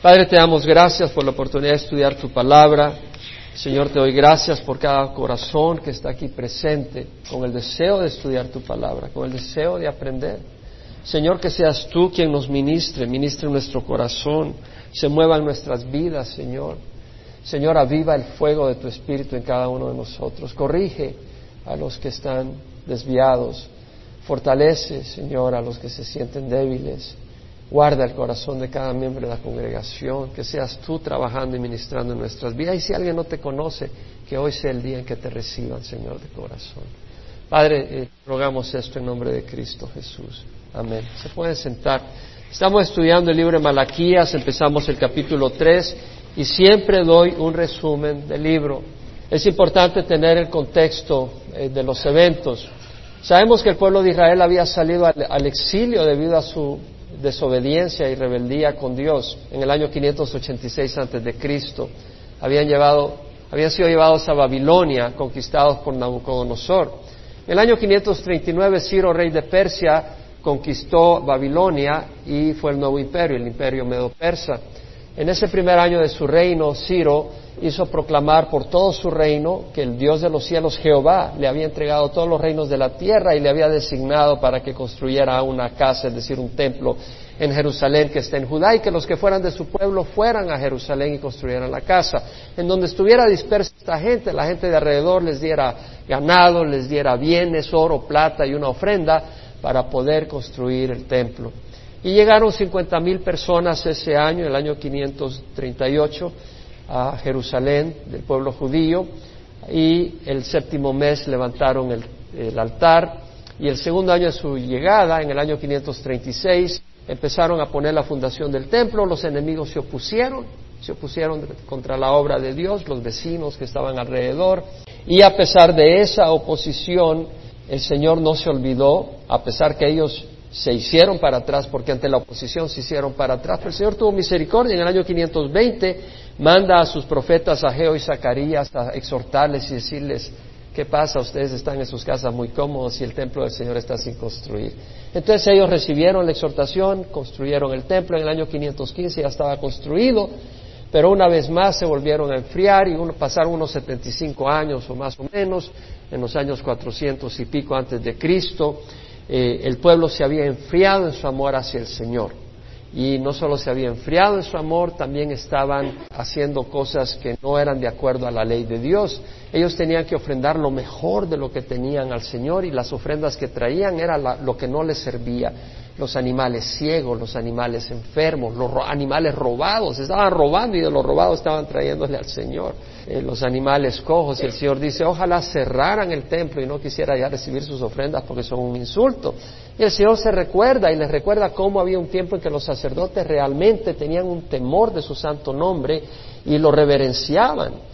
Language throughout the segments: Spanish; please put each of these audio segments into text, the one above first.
Padre, te damos gracias por la oportunidad de estudiar tu palabra. Señor, te doy gracias por cada corazón que está aquí presente con el deseo de estudiar tu palabra, con el deseo de aprender. Señor, que seas tú quien nos ministre, ministre nuestro corazón, se mueva en nuestras vidas, Señor. Señor, aviva el fuego de tu Espíritu en cada uno de nosotros. Corrige a los que están desviados. Fortalece, Señor, a los que se sienten débiles. Guarda el corazón de cada miembro de la congregación, que seas tú trabajando y ministrando en nuestras vidas. Y si alguien no te conoce, que hoy sea el día en que te reciban, Señor, de corazón. Padre, eh, rogamos esto en nombre de Cristo Jesús. Amén. Se pueden sentar. Estamos estudiando el libro de Malaquías, empezamos el capítulo 3 y siempre doy un resumen del libro. Es importante tener el contexto eh, de los eventos. Sabemos que el pueblo de Israel había salido al exilio debido a su desobediencia y rebeldía con Dios en el año 586 antes de Cristo. Habían llevado, habían sido llevados a Babilonia, conquistados por Nabucodonosor. En el año 539 Ciro, rey de Persia, conquistó Babilonia y fue el nuevo imperio, el imperio medo-persa. En ese primer año de su reino, Ciro hizo proclamar por todo su reino que el Dios de los cielos, Jehová, le había entregado todos los reinos de la tierra y le había designado para que construyera una casa, es decir, un templo en Jerusalén que está en Judá y que los que fueran de su pueblo fueran a Jerusalén y construyeran la casa. En donde estuviera dispersa esta gente, la gente de alrededor les diera ganado, les diera bienes, oro, plata y una ofrenda para poder construir el templo. Y llegaron cincuenta mil personas ese año, el año 538 a Jerusalén del pueblo judío. Y el séptimo mes levantaron el, altar. Y el segundo año de su llegada, en el año 536, empezaron a poner la fundación del templo, los enemigos se opusieron, se opusieron contra la obra de Dios, los vecinos que estaban alrededor, y a pesar de esa oposición, el Señor no se olvidó, a pesar que ellos se hicieron para atrás, porque ante la oposición se hicieron para atrás, pero el Señor tuvo misericordia en el año 520 manda a sus profetas Ageo y Zacarías a exhortarles y decirles, ¿qué pasa? Ustedes están en sus casas muy cómodos y el templo del Señor está sin construir. Entonces ellos recibieron la exhortación, construyeron el templo, en el año 515 ya estaba construido, pero una vez más se volvieron a enfriar y pasaron unos 75 años o más o menos, en los años 400 y pico antes de Cristo, eh, el pueblo se había enfriado en su amor hacia el Señor y no solo se había enfriado en su amor, también estaban haciendo cosas que no eran de acuerdo a la ley de Dios. Ellos tenían que ofrendar lo mejor de lo que tenían al Señor y las ofrendas que traían era lo que no les servía. Los animales ciegos, los animales enfermos, los animales robados, estaban robando y de los robados estaban trayéndole al Señor. Eh, los animales cojos y el Señor dice, ojalá cerraran el templo y no quisiera ya recibir sus ofrendas porque son un insulto. Y el Señor se recuerda y les recuerda cómo había un tiempo en que los sacerdotes realmente tenían un temor de su santo nombre y lo reverenciaban.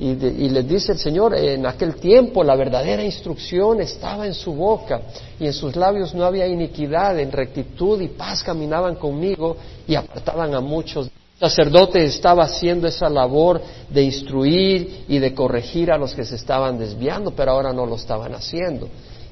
Y, y, les dice el Señor, en aquel tiempo la verdadera instrucción estaba en su boca y en sus labios no había iniquidad, en rectitud y paz caminaban conmigo y apartaban a muchos sacerdote estaba haciendo esa labor de instruir y de corregir a los que se estaban desviando, pero ahora no lo estaban haciendo.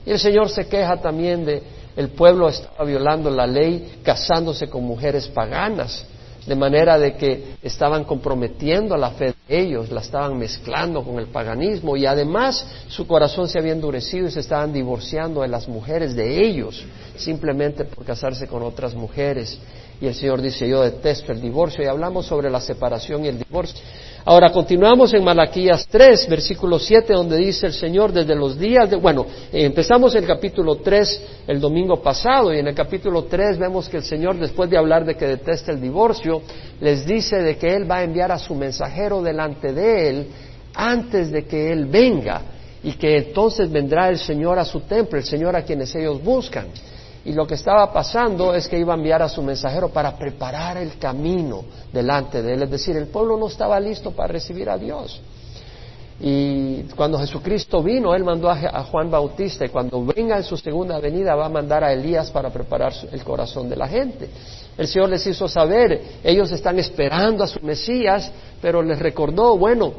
Y el Señor se queja también de el pueblo estaba violando la ley casándose con mujeres paganas, de manera de que estaban comprometiendo la fe de ellos, la estaban mezclando con el paganismo y además su corazón se había endurecido y se estaban divorciando de las mujeres de ellos simplemente por casarse con otras mujeres. Y el Señor dice, yo detesto el divorcio. Y hablamos sobre la separación y el divorcio. Ahora continuamos en Malaquías 3, versículo 7, donde dice el Señor desde los días de... Bueno, empezamos el capítulo 3 el domingo pasado y en el capítulo 3 vemos que el Señor, después de hablar de que detesta el divorcio, les dice de que Él va a enviar a su mensajero delante de Él antes de que Él venga y que entonces vendrá el Señor a su templo, el Señor a quienes ellos buscan. Y lo que estaba pasando es que iba a enviar a su mensajero para preparar el camino delante de él. Es decir, el pueblo no estaba listo para recibir a Dios. Y cuando Jesucristo vino, Él mandó a Juan Bautista y cuando venga en su segunda venida va a mandar a Elías para preparar el corazón de la gente. El Señor les hizo saber, ellos están esperando a su Mesías, pero les recordó, bueno,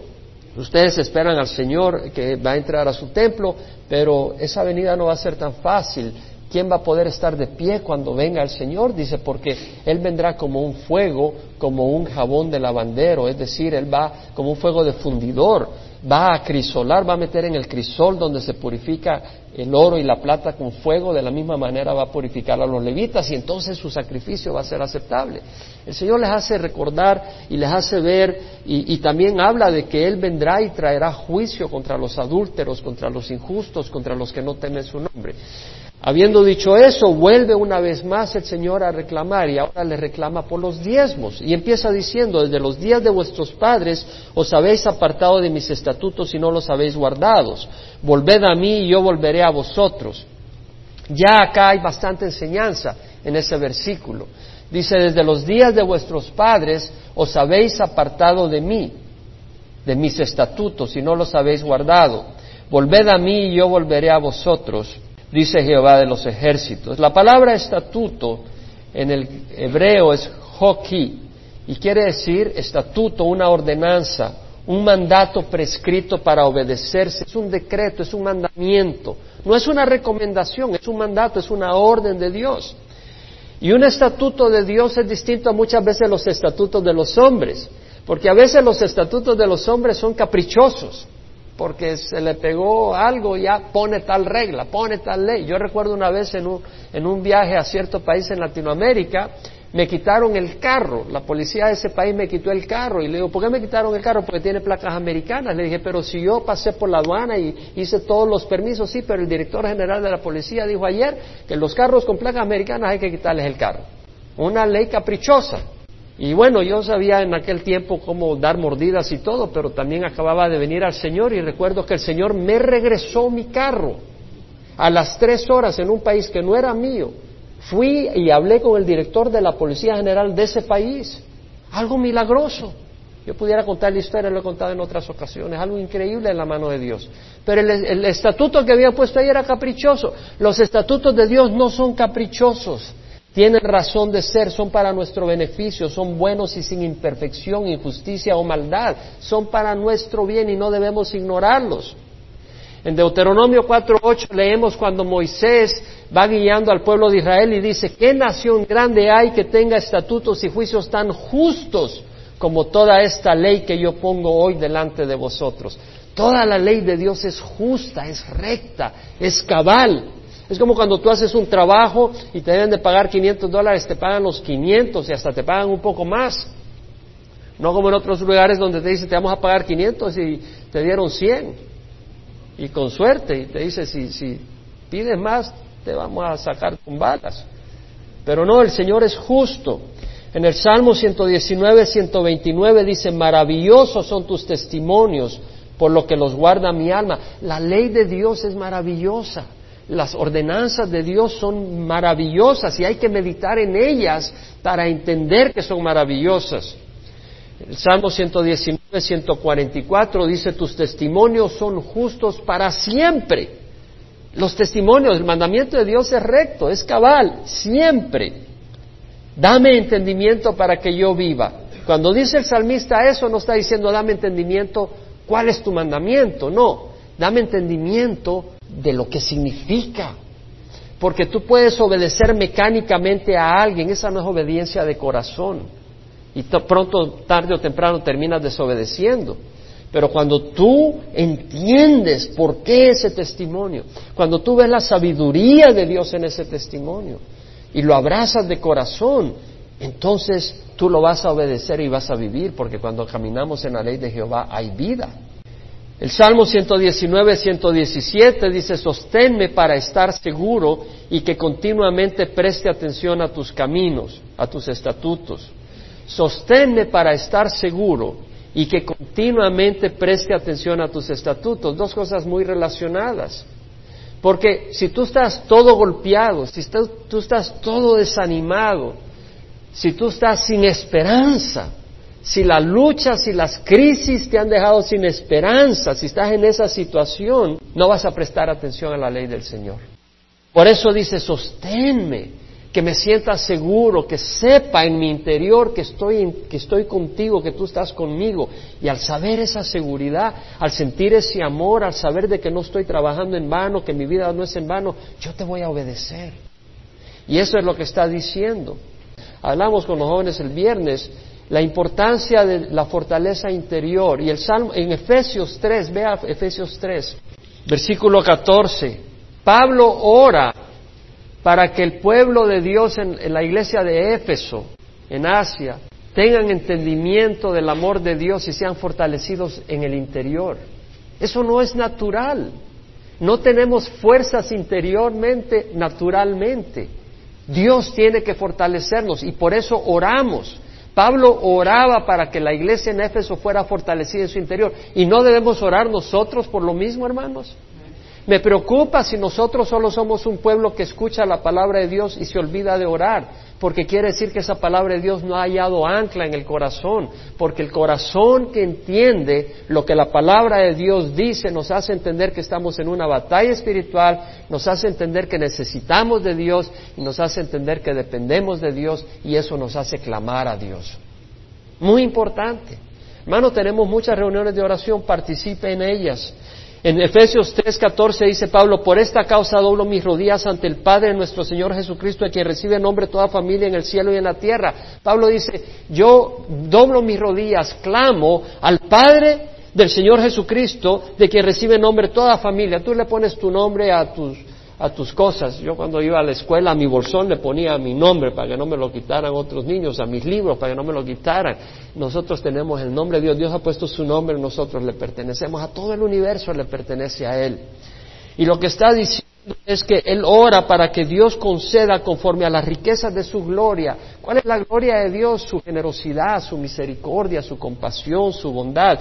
ustedes esperan al Señor que va a entrar a su templo, pero esa venida no va a ser tan fácil ¿Quién va a poder estar de pie cuando venga el Señor? Dice, porque Él vendrá como un fuego, como un jabón de lavandero, es decir, Él va como un fuego de fundidor, va a crisolar, va a meter en el crisol donde se purifica el oro y la plata con fuego, de la misma manera va a purificar a los levitas y entonces su sacrificio va a ser aceptable. El Señor les hace recordar y les hace ver y, también habla de que Él vendrá y traerá juicio contra los adúlteros, contra los injustos, contra los que no temen su nombre. Habiendo dicho eso, vuelve una vez más el Señor a reclamar y ahora le reclama por los diezmos. Y empieza diciendo, desde los días de vuestros padres os habéis apartado de mis estatutos y no los habéis guardados. Volved a mí y yo volveré a vosotros. Ya acá hay bastante enseñanza en ese versículo. Dice, desde los días de vuestros padres os habéis apartado de mí, de mis estatutos y no los habéis guardado. Volved a mí y yo volveré a vosotros dice Jehová de los ejércitos. La palabra estatuto en el hebreo es hoki y quiere decir estatuto, una ordenanza, un mandato prescrito para obedecerse, es un decreto, es un mandamiento, no es una recomendación, es un mandato, es una orden de Dios. Y un estatuto de Dios es distinto a muchas veces los estatutos de los hombres, porque a veces los estatutos de los hombres son caprichosos porque se le pegó algo, ya pone tal regla, pone tal ley. Yo recuerdo una vez en un, en un viaje a cierto país en Latinoamérica, me quitaron el carro, la policía de ese país me quitó el carro y le digo, ¿por qué me quitaron el carro? Porque tiene placas americanas. Le dije, pero si yo pasé por la aduana y hice todos los permisos, sí, pero el director general de la policía dijo ayer que los carros con placas americanas hay que quitarles el carro. Una ley caprichosa. Y bueno, yo sabía en aquel tiempo cómo dar mordidas y todo, pero también acababa de venir al Señor y recuerdo que el Señor me regresó mi carro a las tres horas en un país que no era mío. Fui y hablé con el director de la Policía General de ese país. Algo milagroso. Yo pudiera contar la historia, lo he contado en otras ocasiones, algo increíble en la mano de Dios. Pero el, estatuto que había puesto ahí era caprichoso. Los estatutos de Dios no son caprichosos tienen razón de ser, son para nuestro beneficio, son buenos y sin imperfección, injusticia o maldad, son para nuestro bien y no debemos ignorarlos. En Deuteronomio 4.8 leemos cuando Moisés va guiando al pueblo de Israel y dice, ¿qué nación grande hay que tenga estatutos y juicios tan justos como toda esta ley que yo pongo hoy delante de vosotros? Toda la ley de Dios es justa, es recta, es cabal. Es como cuando tú haces un trabajo y te deben de pagar 500 dólares, te pagan los 500 y hasta te pagan un poco más. No como en otros lugares donde te dicen te vamos a pagar 500 y te dieron 100. Y con suerte, y te dice si, si pides más te vamos a sacar con balas. Pero no, el Señor es justo. En el Salmo 119, 129 dice, maravillosos son tus testimonios, por lo que los guarda mi alma. La ley de Dios es maravillosa. Las ordenanzas de Dios son maravillosas y hay que meditar en ellas para entender que son maravillosas. El Salmo 119, 144 dice, tus testimonios son justos para siempre. Los testimonios, el mandamiento de Dios es recto, es cabal, siempre. Dame entendimiento para que yo viva. Cuando dice el salmista eso, no está diciendo dame entendimiento cuál es tu mandamiento, no, dame entendimiento de lo que significa. Porque tú puedes obedecer mecánicamente a alguien, esa no es obediencia de corazón. Y pronto, tarde o temprano, terminas desobedeciendo. Pero cuando tú entiendes por qué ese testimonio, cuando tú ves la sabiduría de Dios en ese testimonio y lo abrazas de corazón, entonces tú lo vas a obedecer y vas a vivir, porque cuando caminamos en la ley de Jehová hay vida. El Salmo 119, 117 dice, sosténme para estar seguro y que continuamente preste atención a tus caminos, a tus estatutos. Sosténme para estar seguro y que continuamente preste atención a tus estatutos. Dos cosas muy relacionadas. Porque si tú estás todo golpeado, si tú estás todo desanimado, si tú estás sin esperanza, si las luchas y las crisis te han dejado sin esperanza, si estás en esa situación, no vas a prestar atención a la ley del Señor. Por eso dice, sosténme, que me sienta seguro, que sepa en mi interior que estoy, que estoy contigo, que tú estás conmigo. Y al saber esa seguridad, al sentir ese amor, al saber de que no estoy trabajando en vano, que mi vida no es en vano, yo te voy a obedecer. Y eso es lo que está diciendo. Hablamos con los jóvenes el viernes la importancia de la fortaleza interior. Y el Salmo, en Efesios 3, vea Efesios 3, versículo 14. Pablo ora para que el pueblo de Dios en, en la iglesia de Éfeso, en Asia, tengan entendimiento del amor de Dios y sean fortalecidos en el interior. Eso no es natural. No tenemos fuerzas interiormente, naturalmente. Dios tiene que fortalecernos y por eso oramos. Pablo oraba para que la iglesia en Éfeso fuera fortalecida en su interior. ¿Y no debemos orar nosotros por lo mismo, hermanos? Me preocupa si nosotros solo somos un pueblo que escucha la palabra de Dios y se olvida de orar, porque quiere decir que esa palabra de Dios no ha hallado ancla en el corazón, porque el corazón que entiende lo que la palabra de Dios dice nos hace entender que estamos en una batalla espiritual, nos hace entender que necesitamos de Dios y nos hace entender que dependemos de Dios y eso nos hace clamar a Dios. Muy importante. Hermano, tenemos muchas reuniones de oración, participe en ellas. En Efesios 3:14 dice Pablo, por esta causa doblo mis rodillas ante el Padre nuestro Señor Jesucristo, de quien recibe nombre toda familia en el cielo y en la tierra. Pablo dice, yo doblo mis rodillas, clamo al Padre del Señor Jesucristo, de quien recibe nombre toda familia. Tú le pones tu nombre a tus a tus cosas. Yo cuando iba a la escuela a mi bolsón le ponía mi nombre para que no me lo quitaran otros niños, a mis libros para que no me lo quitaran. Nosotros tenemos el nombre de Dios, Dios ha puesto su nombre, nosotros le pertenecemos, a todo el universo le pertenece a Él. Y lo que está diciendo es que Él ora para que Dios conceda conforme a las riquezas de su gloria. ¿Cuál es la gloria de Dios? Su generosidad, su misericordia, su compasión, su bondad.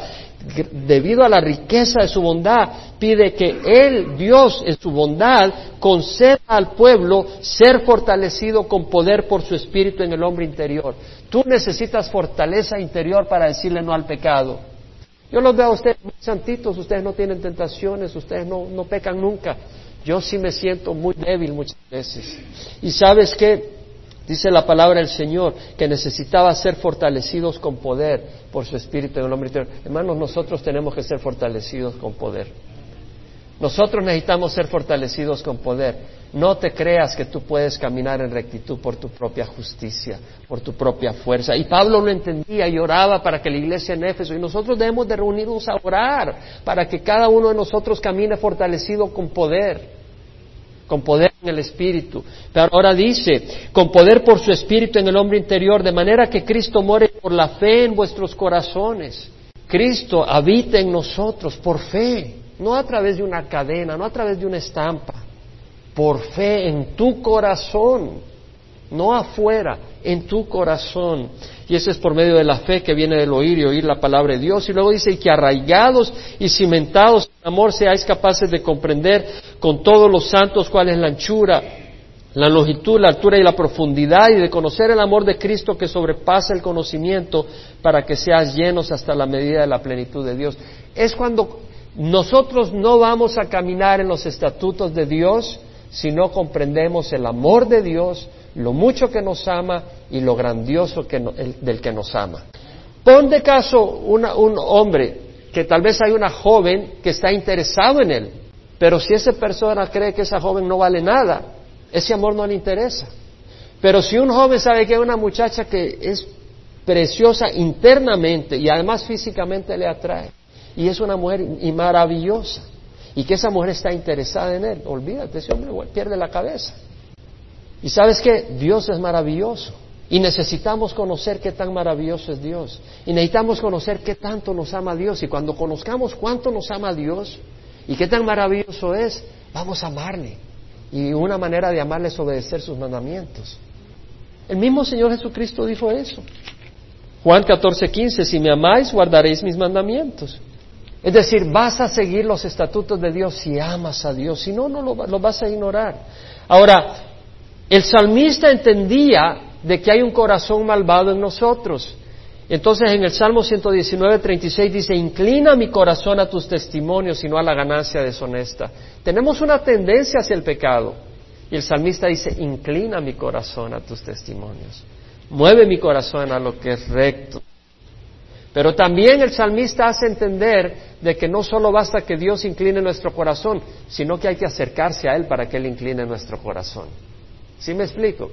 Debido a la riqueza de su bondad, pide que Él, Dios, en su bondad, conceda al pueblo ser fortalecido con poder por su espíritu en el hombre interior. Tú necesitas fortaleza interior para decirle no al pecado. Yo los veo a ustedes muy santitos, ustedes no tienen tentaciones, ustedes no, no pecan nunca. Yo sí me siento muy débil muchas veces. Y sabes qué? Dice la palabra del Señor que necesitaba ser fortalecidos con poder por su espíritu en el hombre interior. Hermanos, nosotros tenemos que ser fortalecidos con poder. Nosotros necesitamos ser fortalecidos con poder. No te creas que tú puedes caminar en rectitud por tu propia justicia, por tu propia fuerza. Y Pablo lo entendía y oraba para que la iglesia en Éfeso, y nosotros debemos de reunirnos a orar para que cada uno de nosotros camine fortalecido con poder, con poder en el Espíritu. Pero ahora dice, con poder por su Espíritu en el hombre interior, de manera que Cristo muere por la fe en vuestros corazones. Cristo habita en nosotros por fe no a través de una cadena, no a través de una estampa, por fe en tu corazón, no afuera, en tu corazón. Y eso es por medio de la fe que viene del oír y oír la palabra de Dios. Y luego dice que arraigados y cimentados en amor seáis capaces de comprender con todos los santos cuál es la anchura, la longitud, la altura y la profundidad y de conocer el amor de Cristo que sobrepasa el conocimiento para que seas llenos hasta la medida de la plenitud de Dios. Es cuando nosotros no vamos a caminar en los estatutos de Dios si no comprendemos el amor de Dios, lo mucho que nos ama y lo grandioso del que nos ama. Pon de caso un hombre que tal vez hay una joven que está interesado en él, pero si esa persona cree que esa joven no vale nada, ese amor no le interesa. Pero si un joven sabe que hay una muchacha que es preciosa internamente y además físicamente le atrae, y es una mujer y maravillosa y que esa mujer está interesada en él, olvídate, ese hombre pierde la cabeza. Y sabes que Dios es maravilloso y necesitamos conocer qué tan maravilloso es Dios y necesitamos conocer qué tanto nos ama Dios y cuando conozcamos cuánto nos ama Dios y qué tan maravilloso es, vamos a amarle. Y una manera de amarle es obedecer sus mandamientos. El mismo Señor Jesucristo dijo eso. Juan 14, 15, si me amáis, guardaréis mis mandamientos. Es decir, vas a seguir los estatutos de Dios si amas a Dios, si no, no lo, vas a ignorar. Ahora, el salmista entendía de que hay un corazón malvado en nosotros. Entonces en el Salmo 119, 36 dice, inclina mi corazón a tus testimonios y no a la ganancia deshonesta. Tenemos una tendencia hacia el pecado. Y el salmista dice, inclina mi corazón a tus testimonios. Mueve mi corazón a lo que es recto. Pero también el salmista hace entender de que no solo basta que Dios incline nuestro corazón, sino que hay que acercarse a Él para que Él incline nuestro corazón. ¿Sí me explico?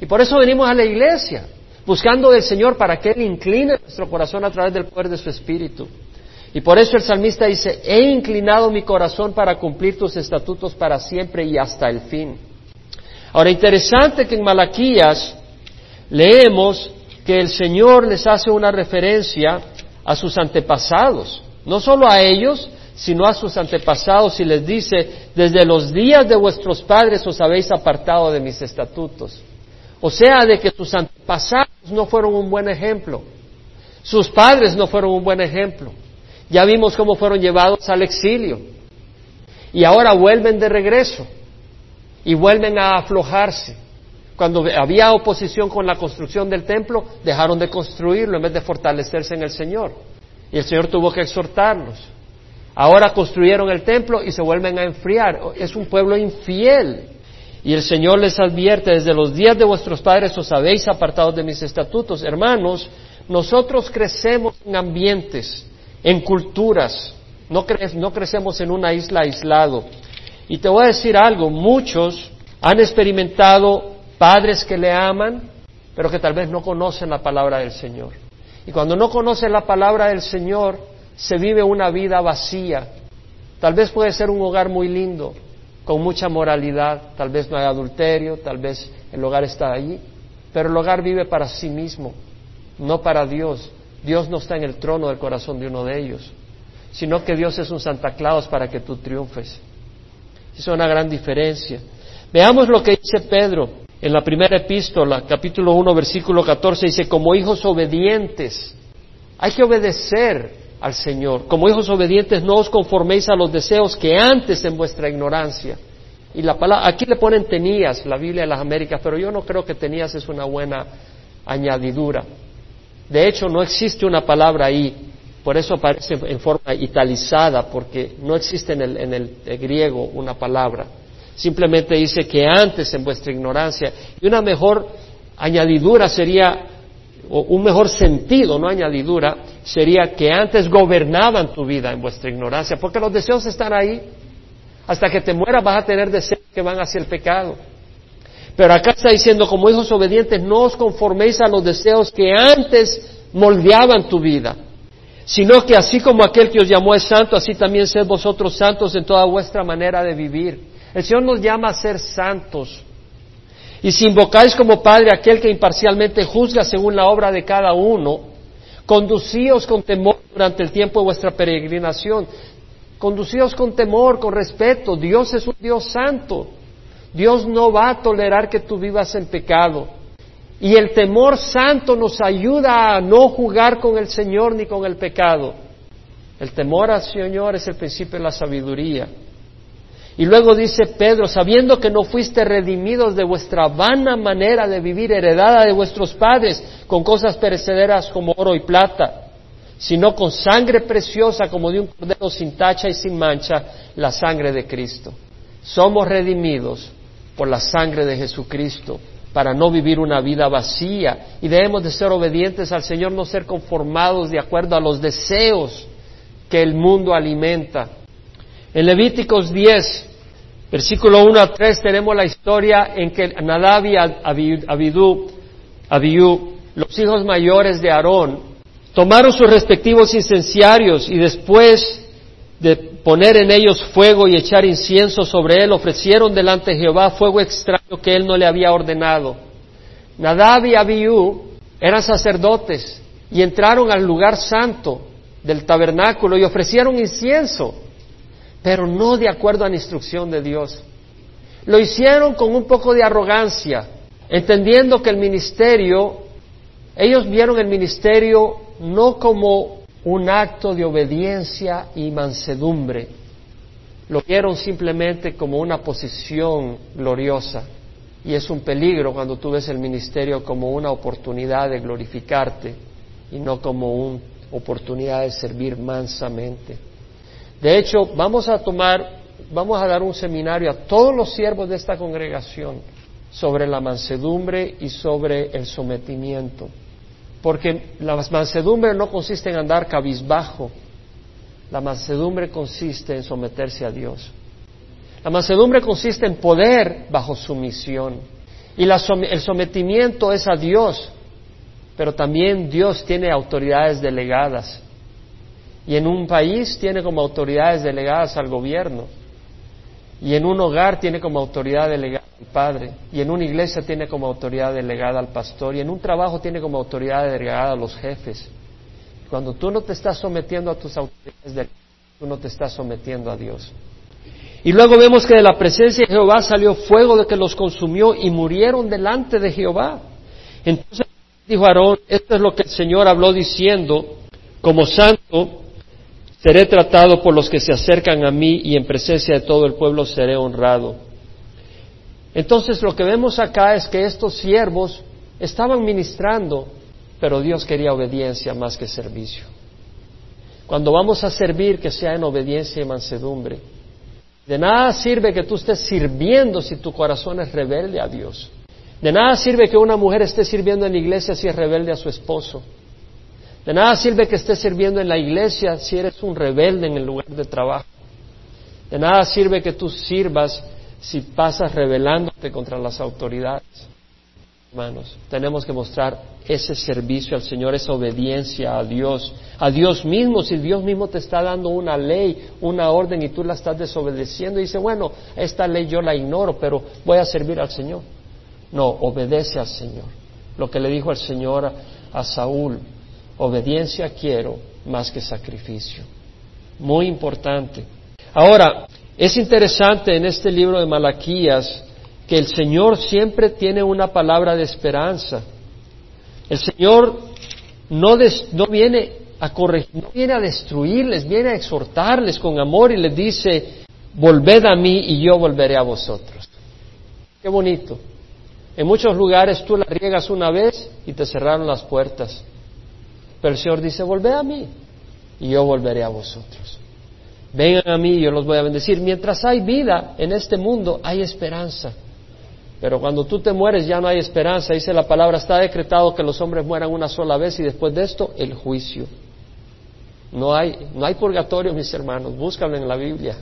Y por eso venimos a la iglesia, buscando del Señor para que Él incline nuestro corazón a través del poder de su Espíritu. Y por eso el salmista dice, he inclinado mi corazón para cumplir tus estatutos para siempre y hasta el fin. Ahora, interesante que en Malaquías leemos que el Señor les hace una referencia a sus antepasados, no solo a ellos, sino a sus antepasados y les dice, desde los días de vuestros padres os habéis apartado de mis estatutos. O sea, de que sus antepasados no fueron un buen ejemplo, sus padres no fueron un buen ejemplo. Ya vimos cómo fueron llevados al exilio y ahora vuelven de regreso y vuelven a aflojarse. Cuando había oposición con la construcción del templo, dejaron de construirlo en vez de fortalecerse en el Señor. Y el Señor tuvo que exhortarlos. Ahora construyeron el templo y se vuelven a enfriar. Es un pueblo infiel. Y el Señor les advierte, desde los días de vuestros padres os habéis apartado de mis estatutos. Hermanos, nosotros crecemos en ambientes, en culturas, no, no crecemos en una isla aislado. Y te voy a decir algo, muchos han experimentado padres que le aman, pero que tal vez no conocen la palabra del Señor. Y cuando no conocen la palabra del Señor, se vive una vida vacía. Tal vez puede ser un hogar muy lindo, con mucha moralidad, tal vez no hay adulterio, tal vez el hogar está allí, pero el hogar vive para sí mismo, no para Dios. Dios no está en el trono del corazón de uno de ellos, sino que Dios es un Santa Claus para que tú triunfes. Es una gran diferencia. Veamos lo que dice Pedro en la primera epístola, capítulo 1, versículo 14, dice, como hijos obedientes, hay que obedecer al Señor. Como hijos obedientes, no os conforméis a los deseos que antes en vuestra ignorancia. Y la palabra, aquí le ponen tenías, la Biblia de las Américas, pero yo no creo que tenías es una buena añadidura. De hecho, no existe una palabra ahí, por eso aparece en forma italizada, porque no existe en el, en el griego una palabra. Simplemente dice que antes en vuestra ignorancia. Y una mejor añadidura sería, o un mejor sentido, no añadidura, sería que antes gobernaban tu vida en vuestra ignorancia, porque los deseos están ahí. Hasta que te mueras vas a tener deseos que van hacia el pecado. Pero acá está diciendo, como hijos obedientes, no os conforméis a los deseos que antes moldeaban tu vida, sino que así como aquel que os llamó es santo, así también sed vosotros santos en toda vuestra manera de vivir. El Señor nos llama a ser santos. Y si invocáis como Padre aquel que imparcialmente juzga según la obra de cada uno, conducíos con temor durante el tiempo de vuestra peregrinación. Conducíos con temor, con respeto. Dios es un Dios santo. Dios no va a tolerar que tú vivas en pecado. Y el temor santo nos ayuda a no jugar con el Señor ni con el pecado. El temor al Señor es el principio de la sabiduría. Y luego dice Pedro, sabiendo que no fuiste redimidos de vuestra vana manera de vivir heredada de vuestros padres con cosas perecederas como oro y plata, sino con sangre preciosa como de un cordero sin tacha y sin mancha, la sangre de Cristo. Somos redimidos por la sangre de Jesucristo para no vivir una vida vacía y debemos de ser obedientes al Señor, no ser conformados de acuerdo a los deseos que el mundo alimenta en Levíticos 10, versículo 1 a 3, tenemos la historia en que Nadab y Abidú, los hijos mayores de Aarón, tomaron sus respectivos incenciarios y después de poner en ellos fuego y echar incienso sobre él, ofrecieron delante de Jehová fuego extraño que él no le había ordenado. Nadab y Abiú eran sacerdotes y entraron al lugar santo del tabernáculo y ofrecieron incienso pero no de acuerdo a la instrucción de Dios. Lo hicieron con un poco de arrogancia, entendiendo que el ministerio, ellos vieron el ministerio no como un acto de obediencia y mansedumbre, lo vieron simplemente como una posición gloriosa. Y es un peligro cuando tú ves el ministerio como una oportunidad de glorificarte y no como una oportunidad de servir mansamente. De hecho, vamos a tomar, vamos a dar un seminario a todos los siervos de esta congregación sobre la mansedumbre y sobre el sometimiento. Porque la mansedumbre no consiste en andar cabizbajo, la mansedumbre consiste en someterse a Dios. La mansedumbre consiste en poder bajo sumisión. Y el sometimiento es a Dios, pero también Dios tiene autoridades delegadas. Y en un país tiene como autoridades delegadas al gobierno. Y en un hogar tiene como autoridad delegada al padre. Y en una iglesia tiene como autoridad delegada al pastor. Y en un trabajo tiene como autoridad delegada a los jefes. Cuando tú no te estás sometiendo a tus autoridades, tú no te estás sometiendo a Dios. Y luego vemos que de la presencia de Jehová salió fuego de que los consumió y murieron delante de Jehová. Entonces dijo Aarón, esto es lo que el Señor habló diciendo, como santo seré tratado por los que se acercan a mí y en presencia de todo el pueblo seré honrado. Entonces lo que vemos acá es que estos siervos estaban ministrando, pero Dios quería obediencia más que servicio. Cuando vamos a servir, que sea en obediencia y mansedumbre. De nada sirve que tú estés sirviendo si tu corazón es rebelde a Dios. De nada sirve que una mujer esté sirviendo en la iglesia si es rebelde a su esposo. De nada sirve que estés sirviendo en la iglesia si eres un rebelde en el lugar de trabajo. De nada sirve que tú sirvas si pasas rebelándote contra las autoridades. Hermanos, tenemos que mostrar ese servicio al Señor, esa obediencia a Dios, a Dios mismo. Si Dios mismo te está dando una ley, una orden y tú la estás desobedeciendo, y dice, bueno, esta ley yo la ignoro, pero voy a servir al Señor. No, obedece al Señor. Lo que le dijo el Señor a, Saúl, obediencia quiero más que sacrificio. Muy importante. Ahora, es interesante en este libro de Malaquías que el Señor siempre tiene una palabra de esperanza. El Señor no, viene a corregir, no viene a destruirles, viene a exhortarles con amor y les dice, volved a mí y yo volveré a vosotros. Qué bonito. En muchos lugares tú la riegas una vez y te cerraron las puertas. Pero el Señor dice, volved a mí y yo volveré a vosotros. Vengan a mí y yo los voy a bendecir. Mientras hay vida en este mundo, hay esperanza. Pero cuando tú te mueres ya no hay esperanza. Dice la palabra, está decretado que los hombres mueran una sola vez y después de esto el juicio. No hay, no hay purgatorio, mis hermanos, búscalo en la Biblia.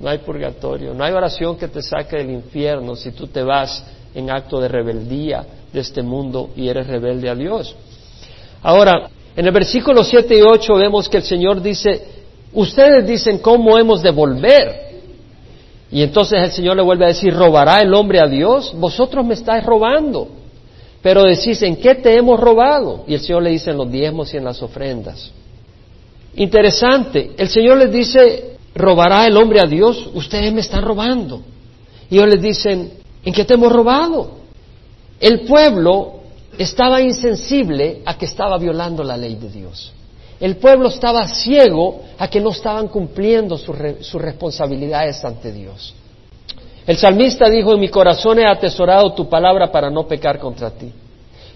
No hay purgatorio, no hay oración que te saque del infierno si tú te vas en acto de rebeldía de este mundo y eres rebelde a Dios. Ahora, en el versículo 7 y 8 vemos que el Señor dice, ustedes dicen cómo hemos de volver. Y entonces el Señor le vuelve a decir, ¿robará el hombre a Dios? Vosotros me estáis robando. Pero decís, ¿en qué te hemos robado? Y el Señor le dice en los diezmos y en las ofrendas. Interesante, el Señor les dice, ¿robará el hombre a Dios? Ustedes me están robando. Y ellos les dicen, ¿en qué te hemos robado? El pueblo estaba insensible a que estaba violando la ley de Dios. El pueblo estaba ciego a que no estaban cumpliendo sus responsabilidades ante Dios. El salmista dijo, en mi corazón he atesorado tu palabra para no pecar contra ti.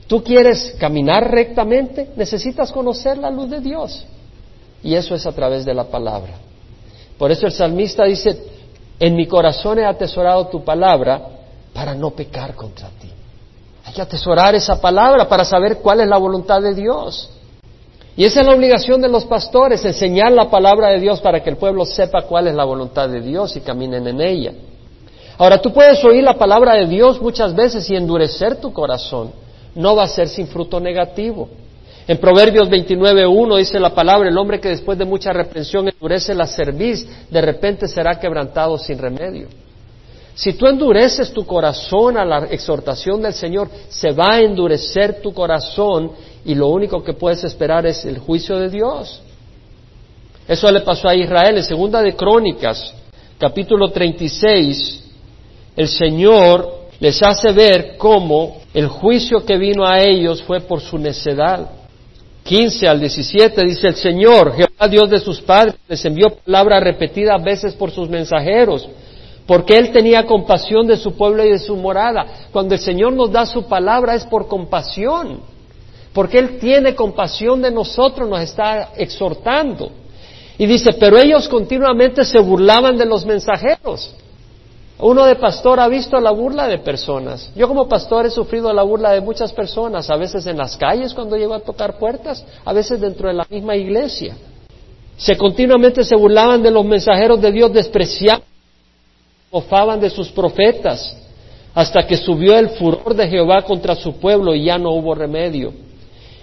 ¿Tú quieres caminar rectamente? Necesitas conocer la luz de Dios. Y eso es a través de la palabra. Por eso el salmista dice, en mi corazón he atesorado tu palabra para no pecar contra ti. Que atesorar esa palabra para saber cuál es la voluntad de Dios. Y esa es la obligación de los pastores, enseñar la palabra de Dios para que el pueblo sepa cuál es la voluntad de Dios y caminen en ella. Ahora, tú puedes oír la palabra de Dios muchas veces y endurecer tu corazón. No va a ser sin fruto negativo. En Proverbios 29.1 dice la palabra, el hombre que después de mucha reprensión endurece la cerviz, de repente será quebrantado sin remedio. Si tú endureces tu corazón a la exhortación del Señor, se va a endurecer tu corazón y lo único que puedes esperar es el juicio de Dios. Eso le pasó a Israel en Segunda de Crónicas, capítulo 36. El Señor les hace ver cómo el juicio que vino a ellos fue por su necedad. 15 al 17 dice el Señor, Jehová Dios de sus padres, les envió palabra repetida veces por sus mensajeros, porque Él tenía compasión de su pueblo y de su morada. Cuando el Señor nos da su palabra es por compasión porque Él tiene compasión de nosotros, nos está exhortando. Y dice, pero ellos continuamente se burlaban de los mensajeros. Uno de pastor ha visto la burla de personas. Yo como pastor he sufrido la burla de muchas personas, a veces en las calles cuando llego a tocar puertas, a veces dentro de la misma iglesia. Se continuamente se burlaban de los mensajeros de Dios, despreciaban, mofaban de sus profetas. hasta que subió el furor de Jehová contra su pueblo y ya no hubo remedio.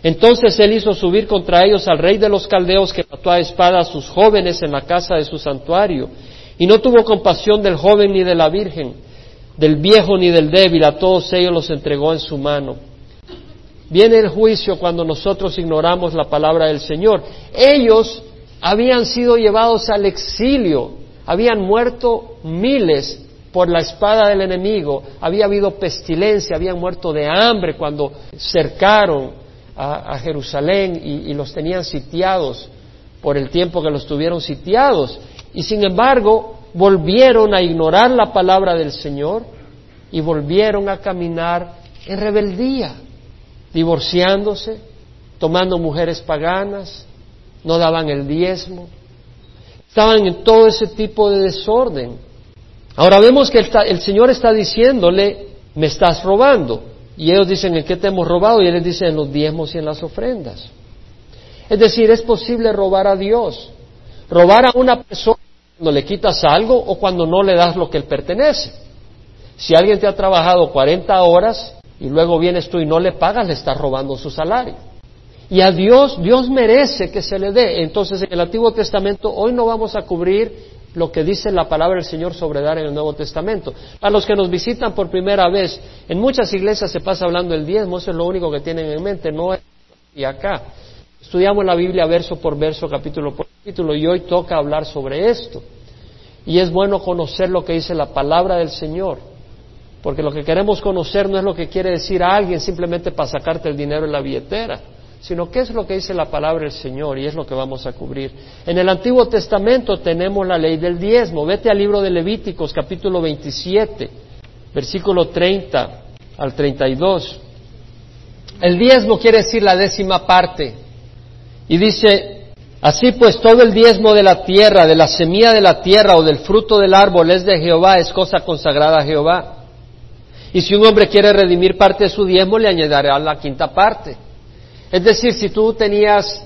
Entonces él hizo subir contra ellos al rey de los caldeos que mató a espada a sus jóvenes en la casa de su santuario, y no tuvo compasión del joven ni de la virgen, del viejo ni del débil, a todos ellos los entregó en su mano. Viene el juicio cuando nosotros ignoramos la palabra del Señor. Ellos habían sido llevados al exilio, habían muerto miles por la espada del enemigo, había habido pestilencia, habían muerto de hambre cuando cercaron a, Jerusalén y, los tenían sitiados por el tiempo que los tuvieron sitiados. Y sin embargo, volvieron a ignorar la palabra del Señor y volvieron a caminar en rebeldía, divorciándose, tomando mujeres paganas, no daban el diezmo, estaban en todo ese tipo de desorden. Ahora vemos que el, Señor está diciéndole, me estás robando. Y ellos dicen, ¿en qué te hemos robado? Y él les dice, en los diezmos y en las ofrendas. Es decir, es posible robar a Dios. Robar a una persona cuando le quitas algo o cuando no le das lo que él pertenece. Si alguien te ha trabajado 40 horas y luego vienes tú y no le pagas, le estás robando su salario. Y a Dios, Dios merece que se le dé. Entonces, en el Antiguo Testamento, hoy no vamos a cubrir lo que dice la palabra del Señor sobre dar en el Nuevo Testamento. A los que nos visitan por primera vez, en muchas iglesias se pasa hablando del diezmo, eso es lo único que tienen en mente, no es y acá. Estudiamos la Biblia verso por verso, capítulo por capítulo, y hoy toca hablar sobre esto. Y es bueno conocer lo que dice la palabra del Señor, porque lo que queremos conocer no es lo que quiere decir a alguien simplemente para sacarte el dinero en la billetera sino qué es lo que dice la palabra del Señor y es lo que vamos a cubrir. En el Antiguo Testamento tenemos la ley del diezmo. Vete al libro de Levíticos, capítulo 27, versículo 30 al 32. El diezmo quiere decir la décima parte. Y dice, así pues todo el diezmo de la tierra, de la semilla de la tierra o del fruto del árbol es de Jehová, es cosa consagrada a Jehová. Y si un hombre quiere redimir parte de su diezmo, le añadirá la quinta parte. Es decir, si tú tenías,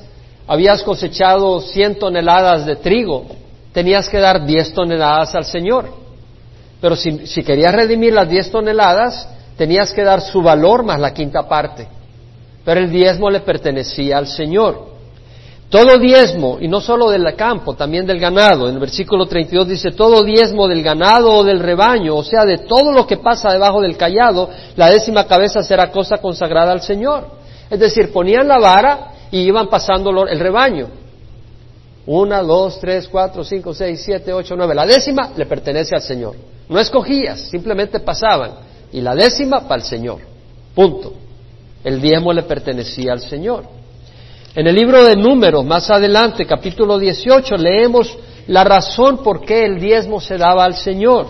habías cosechado 100 toneladas de trigo, tenías que dar 10 toneladas al Señor. Pero si, si querías redimir las 10 toneladas, tenías que dar su valor más la quinta parte. Pero el diezmo le pertenecía al Señor. Todo diezmo, y no solo del campo, también del ganado. En el versículo 32 dice, todo diezmo del ganado o del rebaño, o sea, de todo lo que pasa debajo del callado, la décima cabeza será cosa consagrada al Señor. Es decir, ponían la vara y iban pasando el rebaño. Una, dos, tres, cuatro, cinco, seis, siete, ocho, nueve. La décima le pertenece al Señor. No escogías, simplemente pasaban. Y la décima para el Señor. Punto. El diezmo le pertenecía al Señor. En el libro de Números, más adelante, capítulo 18, leemos la razón por qué el diezmo se daba al Señor.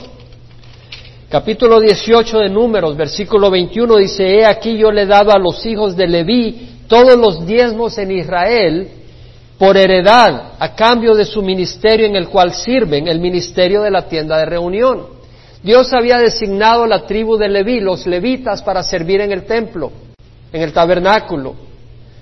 Capítulo 18 de Números, versículo 21 dice, He aquí yo le he dado a los hijos de Leví todos los diezmos en Israel por heredad, a cambio de su ministerio en el cual sirven, el ministerio de la tienda de reunión. Dios había designado la tribu de Leví, los levitas, para servir en el templo, en el tabernáculo,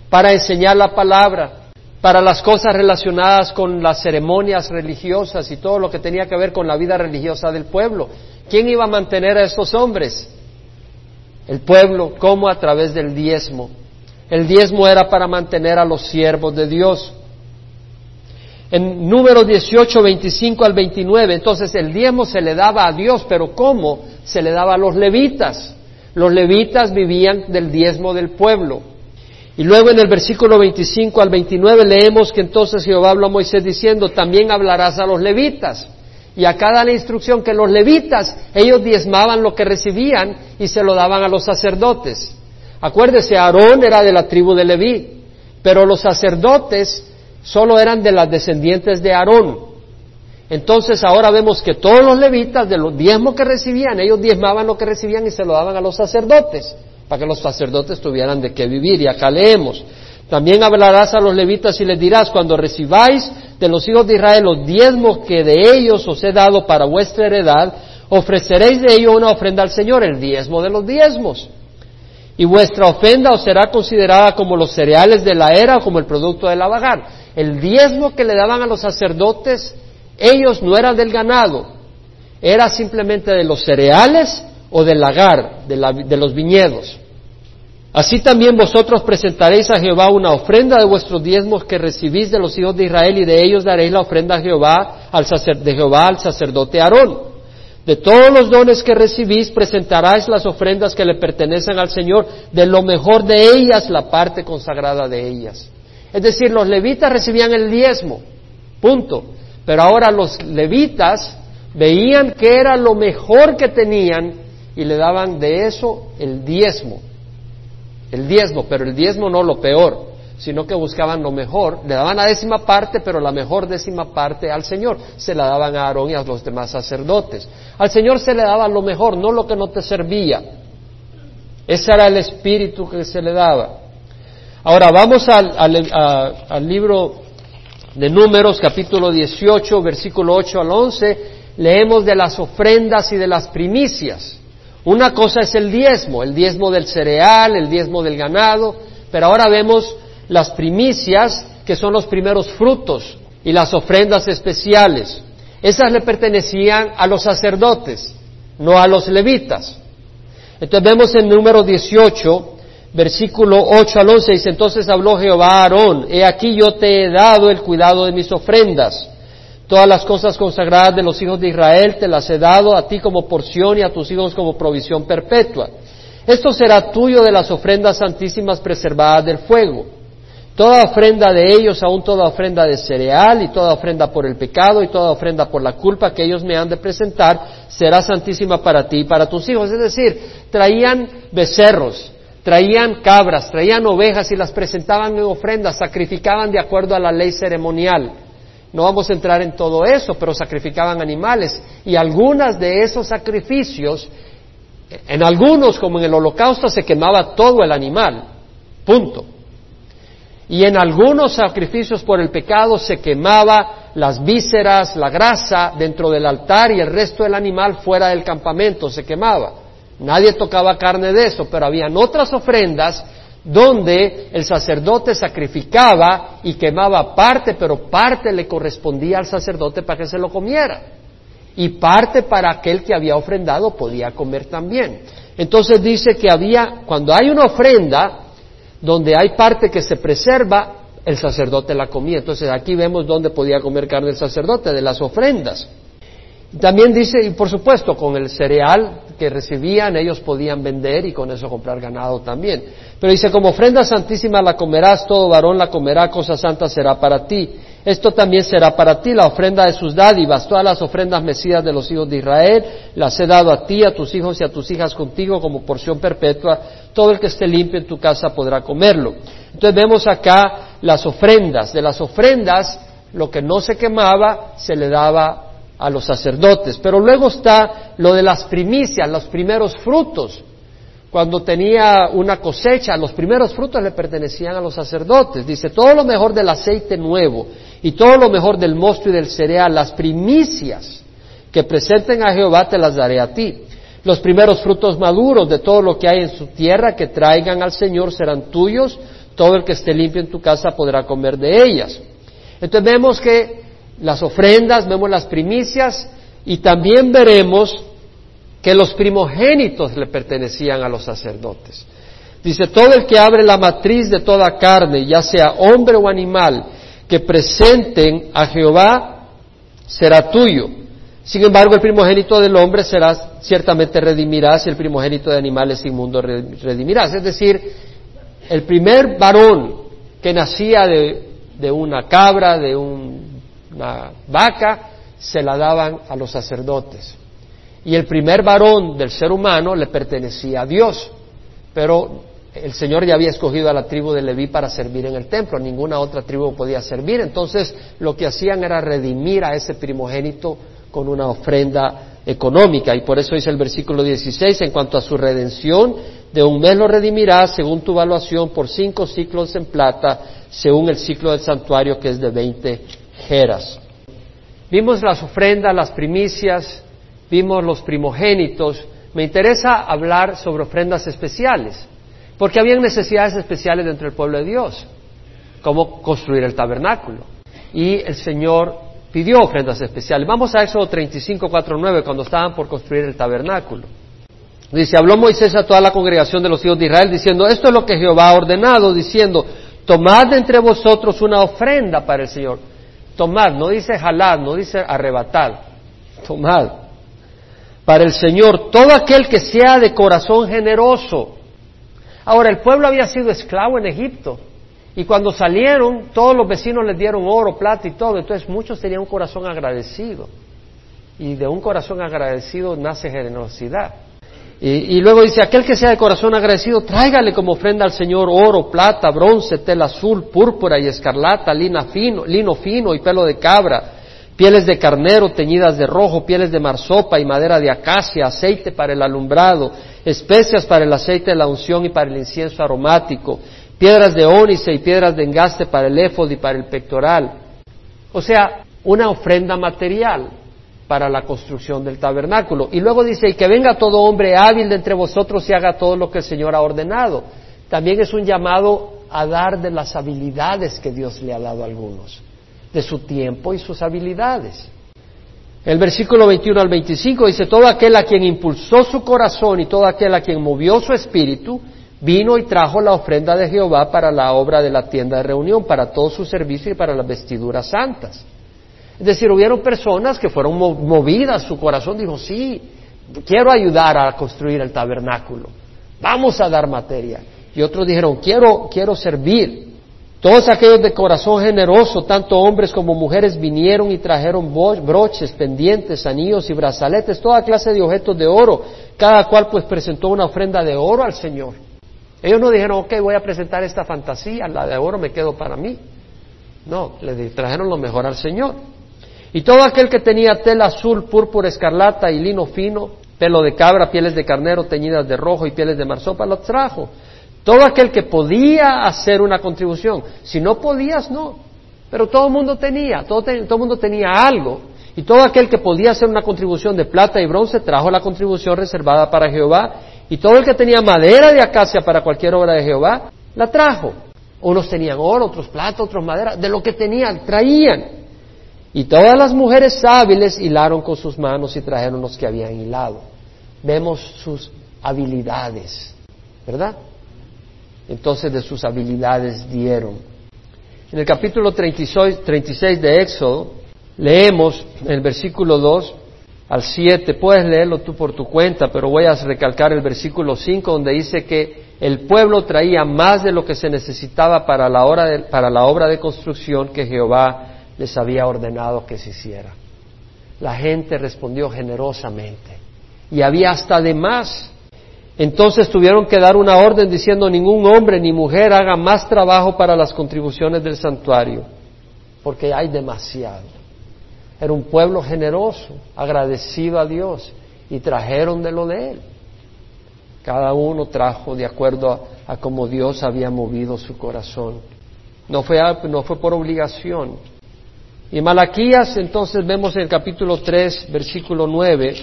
para enseñar la palabra, para las cosas relacionadas con las ceremonias religiosas y todo lo que tenía que ver con la vida religiosa del pueblo. ¿Quién iba a mantener a estos hombres? El pueblo, ¿cómo? A través del diezmo. El diezmo era para mantener a los siervos de Dios. En número 18, 25 al 29, entonces el diezmo se le daba a Dios, pero ¿cómo? Se le daba a los levitas. Los levitas vivían del diezmo del pueblo. Y luego en el versículo 25 al 29 leemos que entonces Jehová habló a Moisés diciendo, también hablarás a los levitas. Y acá da la instrucción que los levitas, ellos diezmaban lo que recibían y se lo daban a los sacerdotes. Acuérdese, Aarón era de la tribu de Leví, pero los sacerdotes solo eran de las descendientes de Aarón. Entonces ahora vemos que todos los levitas, de los diezmos que recibían, ellos diezmaban lo que recibían y se lo daban a los sacerdotes, para que los sacerdotes tuvieran de qué vivir. Y acá leemos, también hablarás a los levitas y les dirás, cuando recibáis de los hijos de Israel los diezmos que de ellos os he dado para vuestra heredad, ofreceréis de ello una ofrenda al Señor, el diezmo de los diezmos. Y vuestra ofrenda os será considerada como los cereales de la era o como el producto de la vagar. El diezmo que le daban a los sacerdotes, ellos no eran del ganado, era simplemente de los cereales o del lagar, de, los viñedos. Así también vosotros presentaréis a Jehová una ofrenda de vuestros diezmos que recibís de los hijos de Israel y de ellos daréis la ofrenda a Jehová, al de Jehová al sacerdote Aarón. De todos los dones que recibís presentaréis las ofrendas que le pertenecen al Señor, de lo mejor de ellas la parte consagrada de ellas. Es decir, los levitas recibían el diezmo, punto. Pero ahora los levitas veían que era lo mejor que tenían y le daban de eso el diezmo. El diezmo, pero el diezmo no lo peor, sino que buscaban lo mejor. Le daban la décima parte, pero la mejor décima parte al Señor. Se la daban a Aarón y a los demás sacerdotes. Al Señor se le daba lo mejor, no lo que no te servía. Ese era el espíritu que se le daba. Ahora vamos al, al libro de Números, capítulo 18, versículo 8 al 11. Leemos de las ofrendas y de las primicias. Una cosa es el diezmo, el diezmo del cereal, el diezmo del ganado, pero ahora vemos las primicias, que son los primeros frutos, y las ofrendas especiales. Esas le pertenecían a los sacerdotes, no a los levitas. Entonces vemos en número 18, versículo 8 al 11, dice, entonces habló Jehová a Aarón, he aquí yo te he dado el cuidado de mis ofrendas. Todas las cosas consagradas de los hijos de Israel te las he dado a ti como porción y a tus hijos como provisión perpetua. Esto será tuyo de las ofrendas santísimas preservadas del fuego. Toda ofrenda de ellos, aún toda ofrenda de cereal y toda ofrenda por el pecado y toda ofrenda por la culpa que ellos me han de presentar, será santísima para ti y para tus hijos. Es decir, traían becerros, traían cabras, traían ovejas y las presentaban en ofrendas, sacrificaban de acuerdo a la ley ceremonial. No vamos a entrar en todo eso, pero sacrificaban animales y algunas de esos sacrificios, en algunos como en el holocausto se quemaba todo el animal, punto. Y en algunos sacrificios por el pecado se quemaba las vísceras, la grasa dentro del altar y el resto del animal fuera del campamento se quemaba. Nadie tocaba carne de eso, pero habían otras ofrendas donde el sacerdote sacrificaba y quemaba parte, pero parte le correspondía al sacerdote para que se lo comiera. Y parte para aquel que había ofrendado podía comer también. Entonces dice que había, cuando hay una ofrenda, donde hay parte que se preserva, el sacerdote la comía. Entonces aquí vemos dónde podía comer carne el sacerdote, de las ofrendas. También dice, y por supuesto, con el cereal que recibían, ellos podían vender y con eso comprar ganado también. Pero dice, como ofrenda santísima la comerás, todo varón la comerá, cosa santa será para ti. Esto también será para ti la ofrenda de sus dádivas, todas las ofrendas mesidas de los hijos de Israel, las he dado a ti, a tus hijos y a tus hijas contigo como porción perpetua. Todo el que esté limpio en tu casa podrá comerlo. Entonces vemos acá las ofrendas. De las ofrendas, lo que no se quemaba se le daba a los sacerdotes. Pero luego está lo de las primicias, los primeros frutos cuando tenía una cosecha, los primeros frutos le pertenecían a los sacerdotes. Dice, todo lo mejor del aceite nuevo y todo lo mejor del mosto y del cereal, las primicias que presenten a Jehová te las daré a ti. Los primeros frutos maduros de todo lo que hay en su tierra que traigan al Señor serán tuyos, todo el que esté limpio en tu casa podrá comer de ellas. Entonces vemos que las ofrendas, vemos las primicias y también veremos que los primogénitos le pertenecían a los sacerdotes. Dice, todo el que abre la matriz de toda carne, ya sea hombre o animal, que presenten a Jehová, será tuyo. Sin embargo, el primogénito del hombre será, ciertamente redimirás, y el primogénito de animales inmundo redimirás. Es decir, el primer varón que nacía de, una cabra, de una vaca, se la daban a los sacerdotes. Y el primer varón del ser humano le pertenecía a Dios. Pero el Señor ya había escogido a la tribu de Leví para servir en el templo, ninguna otra tribu podía servir. Entonces lo que hacían era redimir a ese primogénito con una ofrenda económica. Y por eso dice el versículo 16, en cuanto a su redención, de un mes lo redimirás según tu evaluación por cinco ciclos en plata, según el ciclo del santuario que es de veinte Vimos las ofrendas, las primicias, vimos los primogénitos, me interesa hablar sobre ofrendas especiales, porque había necesidades especiales dentro del pueblo de Dios, como construir el tabernáculo. Y el Señor pidió ofrendas especiales. Vamos a Éxodo 35, 4, 9, cuando estaban por construir el tabernáculo. Dice, habló Moisés a toda la congregación de los hijos de Israel diciendo, esto es lo que Jehová ha ordenado, diciendo, tomad entre vosotros una ofrenda para el Señor. Tomad, no dice jalad, no dice arrebatad. Tomad. Para el Señor, todo aquel que sea de corazón generoso. Ahora, el pueblo había sido esclavo en Egipto. Y cuando salieron, todos los vecinos les dieron oro, plata y todo. Entonces muchos tenían un corazón agradecido. Y de un corazón agradecido nace generosidad. Y, luego dice, aquel que sea de corazón agradecido, tráigale como ofrenda al Señor oro, plata, bronce, tela azul, púrpura y escarlata, lino fino, lino fino y pelo de cabra, pieles de carnero teñidas de rojo, pieles de marsopa y madera de acacia, aceite para el alumbrado, especias para el aceite de la unción y para el incienso aromático, piedras de ónice y piedras de engaste para el éfod y para el pectoral. O sea, una ofrenda material para la construcción del tabernáculo. Y luego dice, y que venga todo hombre hábil de entre vosotros y haga todo lo que el Señor ha ordenado. También es un llamado a dar de las habilidades que Dios le ha dado a algunos, de su tiempo y sus habilidades. El versículo 21 al 25 dice, todo aquel a quien impulsó su corazón y todo aquel a quien movió su espíritu, vino y trajo la ofrenda de Jehová para la obra de la tienda de reunión, para todo su servicio y para las vestiduras santas. Es decir, hubieron personas que fueron movidas, su corazón dijo, sí, quiero ayudar a construir el tabernáculo, vamos a dar materia. Y otros dijeron, quiero, quiero servir. Todos aquellos de corazón generoso, tanto hombres como mujeres, vinieron y trajeron broches, pendientes, anillos y brazaletes, toda clase de objetos de oro. Cada cual pues presentó una ofrenda de oro al Señor. Ellos no dijeron, ok, voy a presentar esta fantasía, la de oro me quedo para mí. No, le trajeron lo mejor al Señor. Y todo aquel que tenía tela azul, púrpura, escarlata y lino fino, pelo de cabra, pieles de carnero teñidas de rojo y pieles de marsopa, lo trajo. Todo aquel que podía hacer una contribución. Si no podías, no. Pero todo el mundo tenía, todo, el mundo tenía algo. Y todo aquel que podía hacer una contribución de plata y bronce trajo la contribución reservada para Jehová. Y todo el que tenía madera de acacia para cualquier obra de Jehová, la trajo. Unos tenían oro, otros plata, otros madera. De lo que tenían, traían. Y todas las mujeres hábiles hilaron con sus manos y trajeron los que habían hilado. Vemos sus habilidades, ¿verdad? Entonces de sus habilidades dieron. En el capítulo 36, 36 de Éxodo leemos el versículo 2 al 7, puedes leerlo tú por tu cuenta, pero voy a recalcar el versículo 5 donde dice que el pueblo traía más de lo que se necesitaba para la obra de construcción que Jehová les había ordenado que se hiciera. La gente respondió generosamente y había hasta de más. Entonces tuvieron que dar una orden diciendo ningún hombre ni mujer haga más trabajo para las contribuciones del santuario, porque hay demasiado. Era un pueblo generoso, agradecido a Dios, y trajeron de lo de él. Cada uno trajo de acuerdo a, a cómo Dios había movido su corazón. No fue, no fue por obligación, y Malaquías, entonces vemos en el capítulo 3, versículo 9,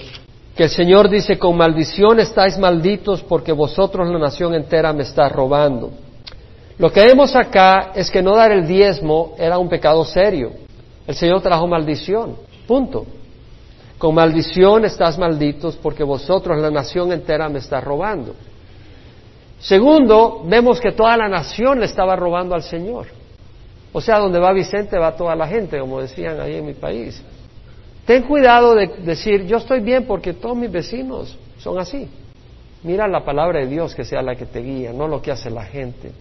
que el Señor dice, con maldición estáis malditos porque vosotros la nación entera me está robando. Lo que vemos acá es que no dar el diezmo era un pecado serio. El Señor trajo maldición, punto. Con maldición estás malditos porque vosotros la nación entera me está robando. Segundo, vemos que toda la nación le estaba robando al Señor. O sea, donde va Vicente va toda la gente, como decían ahí en mi país. Ten cuidado de decir, yo estoy bien porque todos mis vecinos son así. Mira la palabra de Dios que sea la que te guía, no lo que hace la gente,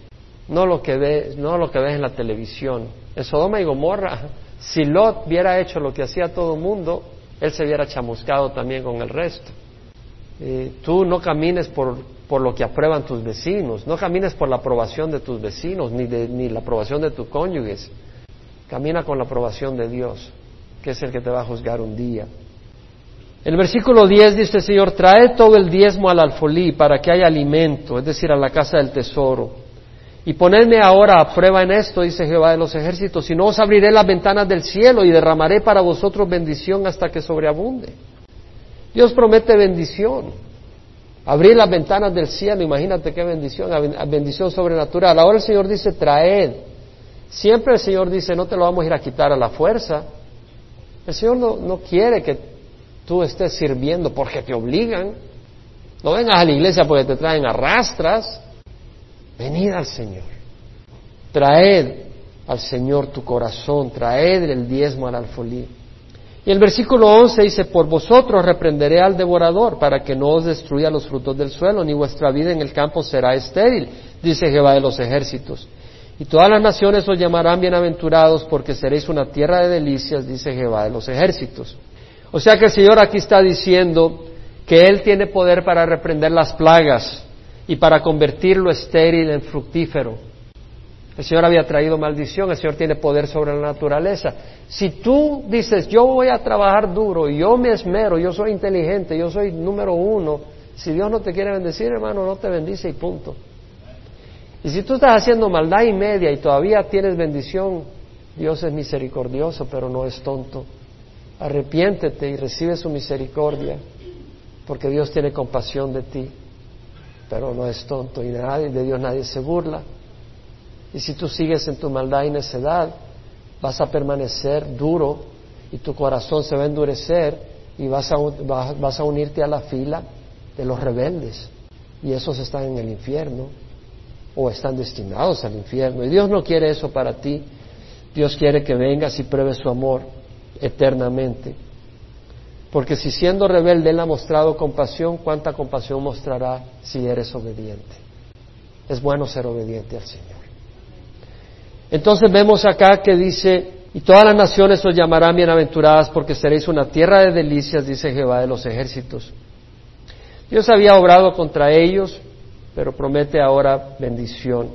no lo que ves, no lo que ves en la televisión. En Sodoma y Gomorra, si Lot hubiera hecho lo que hacía todo el mundo, él se hubiera chamuscado también con el resto. Eh, tú no camines por por lo que aprueban tus vecinos, no camines por la aprobación de tus vecinos ni, de, ni la aprobación de tus cónyuges, camina con la aprobación de Dios, que es el que te va a juzgar un día. El versículo 10 dice Señor, trae todo el diezmo al alfolí para que haya alimento, es decir, a la casa del tesoro. Y ponedme ahora a prueba en esto, dice Jehová de los ejércitos, si no os abriré las ventanas del cielo y derramaré para vosotros bendición hasta que sobreabunde. Dios promete bendición. Abrir las ventanas del cielo, imagínate qué bendición, bendición sobrenatural. Ahora el Señor dice, traed. Siempre el Señor dice, no te lo vamos a ir a quitar a la fuerza. El Señor no, no quiere que tú estés sirviendo porque te obligan. No vengas a la iglesia porque te traen arrastras. Venid al Señor. Traed al Señor tu corazón, traed el diezmo al alfolí. Y el versículo 11 dice, por vosotros reprenderé al devorador para que no os destruya los frutos del suelo, ni vuestra vida en el campo será estéril, dice Jehová de los ejércitos. Y todas las naciones os llamarán bienaventurados porque seréis una tierra de delicias, dice Jehová de los ejércitos. O sea que el Señor aquí está diciendo que Él tiene poder para reprender las plagas y para convertirlo estéril en fructífero. El Señor había traído maldición, el Señor tiene poder sobre la naturaleza. Si tú dices, yo voy a trabajar duro, yo me esmero, yo soy inteligente, yo soy número uno, si Dios no te quiere bendecir, hermano, no te bendice y punto. Y si tú estás haciendo maldad y media y todavía tienes bendición, Dios es misericordioso, pero no es tonto. Arrepiéntete y recibe su misericordia, porque Dios tiene compasión de ti, pero no es tonto y nadie, de Dios nadie se burla. Y si tú sigues en tu maldad y necedad, vas a permanecer duro y tu corazón se va a endurecer y vas a, unirte a la fila de los rebeldes. Y esos están en el infierno o están destinados al infierno. Y Dios no quiere eso para ti. Dios quiere que vengas y pruebes su amor eternamente. Porque si siendo rebelde Él ha mostrado compasión, ¿cuánta compasión mostrará si eres obediente? Es bueno ser obediente al Señor. Entonces vemos acá que dice, y todas las naciones os llamarán bienaventuradas porque seréis una tierra de delicias, dice Jehová de los ejércitos. Dios había obrado contra ellos, pero promete ahora bendición.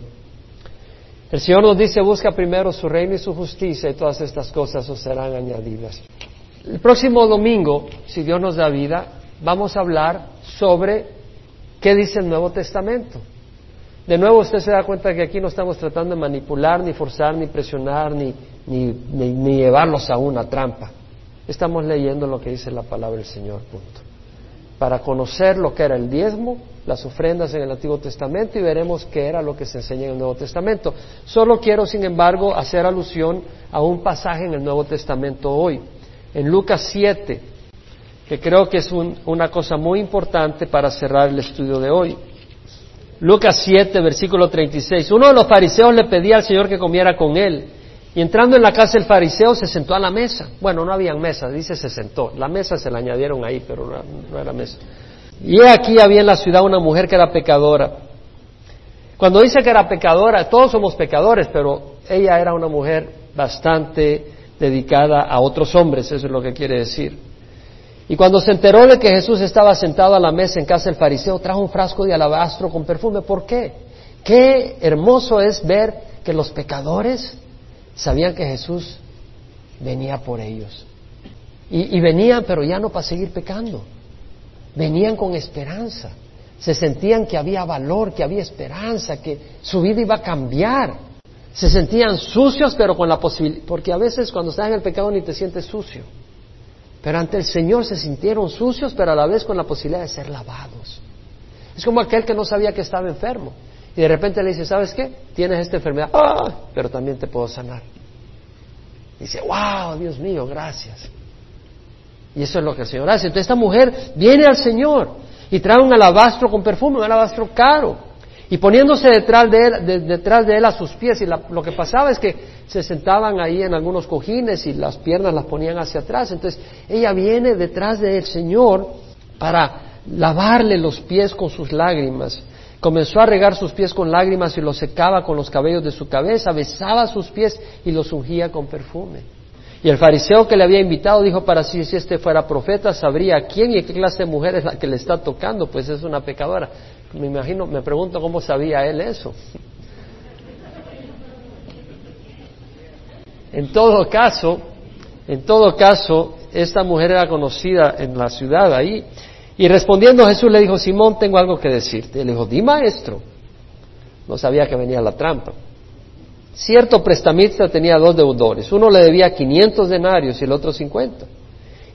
El Señor nos dice, busca primero su reino y su justicia y todas estas cosas os serán añadidas. El próximo domingo, si Dios nos da vida, vamos a hablar sobre qué dice el Nuevo Testamento. De nuevo usted se da cuenta que aquí no estamos tratando de manipular, ni forzar, ni presionar, ni, llevarlos a una trampa. Estamos leyendo lo que dice la palabra del Señor, punto. Para conocer lo que era el diezmo, las ofrendas en el Antiguo Testamento y veremos qué era lo que se enseña en el Nuevo Testamento. Solo quiero, sin embargo, hacer alusión a un pasaje en el Nuevo Testamento hoy, en Lucas 7, que creo que es una cosa muy importante para cerrar el estudio de hoy. Lucas 7, versículo 36. Uno de los fariseos le pedía al Señor que comiera con él. Y entrando en la casa el fariseo se sentó a la mesa. Bueno, no habían mesas, dice se sentó. La mesa se la añadieron ahí, pero no era mesa. Y aquí había en la ciudad una mujer que era pecadora. Cuando dice que era pecadora, todos somos pecadores, pero ella era una mujer bastante dedicada a otros hombres, eso es lo que quiere decir. Y cuando se enteró de que Jesús estaba sentado a la mesa en casa del fariseo, trajo un frasco de alabastro con perfume. ¿Por qué? Qué hermoso es ver que los pecadores sabían que Jesús venía por ellos. Y, venían, pero ya no para seguir pecando. Venían con esperanza. Se sentían que había valor, que había esperanza, que su vida iba a cambiar. Se sentían sucios, pero con la posibilidad, porque a veces cuando estás en el pecado ni te sientes sucio. Pero ante el Señor se sintieron sucios, pero a la vez con la posibilidad de ser lavados. Es como aquel que no sabía que estaba enfermo. Y de repente le dice, ¿sabes qué? Tienes esta enfermedad, ¡Ah! pero también te puedo sanar. dice, wow, Dios mío, gracias. Y eso es lo que el Señor hace. Entonces esta mujer viene al Señor y trae un alabastro con perfume, un alabastro caro. Y poniéndose detrás de él, detrás de él a sus pies, y lo que pasaba es que se sentaban ahí en algunos cojines y las piernas las ponían hacia atrás. Entonces ella viene detrás del Señor para lavarle los pies con sus lágrimas. Comenzó a regar sus pies con lágrimas y los secaba con los cabellos de su cabeza, besaba sus pies y los ungía con perfume. Y el fariseo que le había invitado dijo para sí, si este fuera profeta, sabría quién y qué clase de mujer es la que le está tocando, pues es una pecadora. Me imagino, me pregunto cómo sabía él eso. En todo caso, en todo caso, esta mujer era conocida en la ciudad ahí. Y respondiendo Jesús le dijo, Simón, tengo algo que decirte. Le dijo, di maestro. No sabía que venía la trampa. Cierto prestamista tenía dos deudores. Uno le debía 500 denarios y el otro 50.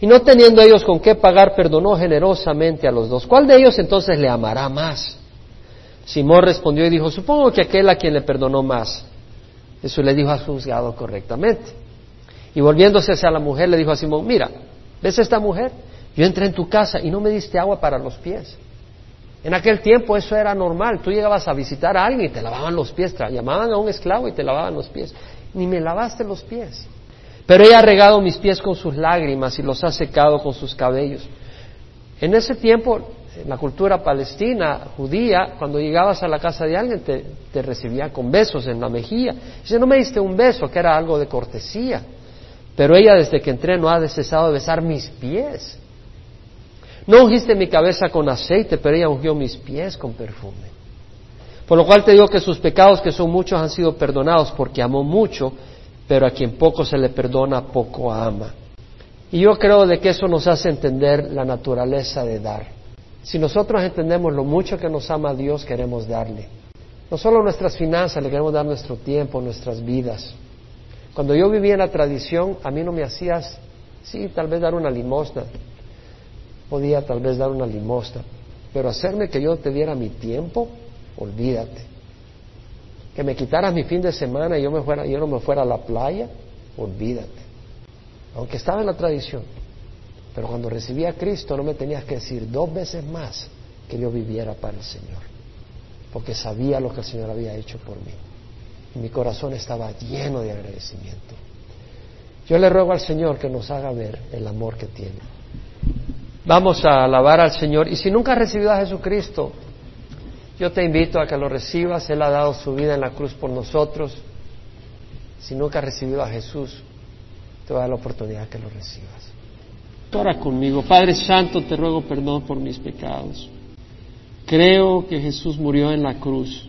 Y no teniendo ellos con qué pagar, perdonó generosamente a los dos. ¿Cuál de ellos entonces le amará más? Simón respondió y dijo, supongo que aquel a quien le perdonó más. Jesús le dijo, has juzgado correctamente. Y volviéndose hacia la mujer, le dijo a Simón, mira, ¿ves esta mujer? Yo entré en tu casa y no me diste agua para los pies. En aquel tiempo eso era normal. Tú llegabas a visitar a alguien y te lavaban los pies. Llamaban a un esclavo y te lavaban los pies. Ni me lavaste los pies. Pero ella ha regado mis pies con sus lágrimas y los ha secado con sus cabellos. En ese tiempo, en la cultura palestina, judía, cuando llegabas a la casa de alguien te, recibía con besos en la mejilla. Dice, no me diste un beso, que era algo de cortesía. Pero ella desde que entré no ha cesado de besar mis pies. No ungiste mi cabeza con aceite, pero ella ungió mis pies con perfume. Por lo cual te digo que sus pecados, que son muchos, han sido perdonados porque amó mucho, pero a quien poco se le perdona, poco ama. Y yo creo de que eso nos hace entender la naturaleza de dar. Si nosotros entendemos lo mucho que nos ama Dios, queremos darle. No solo nuestras finanzas, le queremos dar nuestro tiempo, nuestras vidas. Cuando yo vivía en la tradición, a mí no me hacías, sí, tal vez dar una limosna, podía tal vez dar una limosna, pero hacerme que yo te diera mi tiempo, olvídate. Que me quitaras mi fin de semana y yo, me fuera, yo no me fuera a la playa, olvídate. Aunque estaba en la tradición. Pero cuando recibí a Cristo no me tenías que decir dos veces más que yo viviera para el Señor. Porque sabía lo que el Señor había hecho por mí. Y mi corazón estaba lleno de agradecimiento. Yo le ruego al Señor que nos haga ver el amor que tiene. Vamos a alabar al Señor. Y si nunca has recibido a Jesucristo, yo te invito a que lo recibas. Él ha dado su vida en la cruz por nosotros. Si nunca has recibido a Jesús, te voy a dar la oportunidad que lo recibas. Ora conmigo. Padre Santo, te ruego perdón por mis pecados. Creo que Jesús murió en la cruz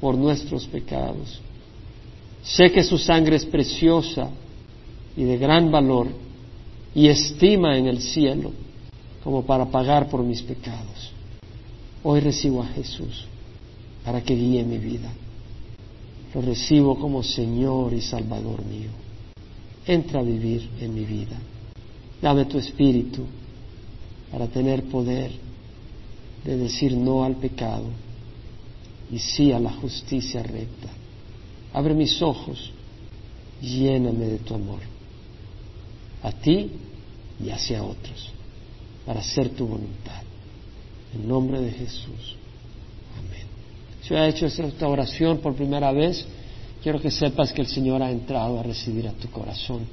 por nuestros pecados. Sé que su sangre es preciosa y de gran valor y estima en el cielo como para pagar por mis pecados. Hoy recibo a Jesús para que guíe mi vida. Lo recibo como Señor y Salvador mío. Entra a vivir en mi vida. Dame tu espíritu para tener poder de decir no al pecado y sí a la justicia recta. Abre mis ojos, lléname de tu amor, a ti y hacia otros para hacer tu voluntad. En nombre de Jesús. Si ha hecho esta oración por primera vez, quiero que sepas que el Señor ha entrado a recibir a tu corazón